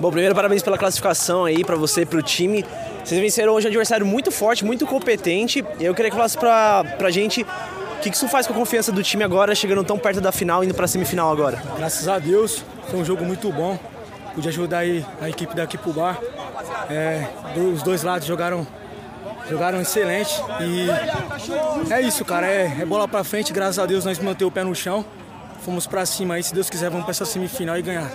Bom, primeiro parabéns pela classificação aí para você e pro time. Vocês venceram hoje um adversário muito forte, muito competente. Eu queria que falasse pra, pra gente o que, que isso faz com a confiança do time agora, chegando tão perto da final, indo pra semifinal agora. Graças a Deus, foi um jogo muito bom. Pude ajudar aí a equipe daqui pro bar. É, os dois lados jogaram jogaram excelente e é isso, cara. É, é bola pra frente, graças a Deus nós mantemos o pé no chão. Fomos pra cima aí, se Deus quiser, vamos pra essa semifinal e ganhar.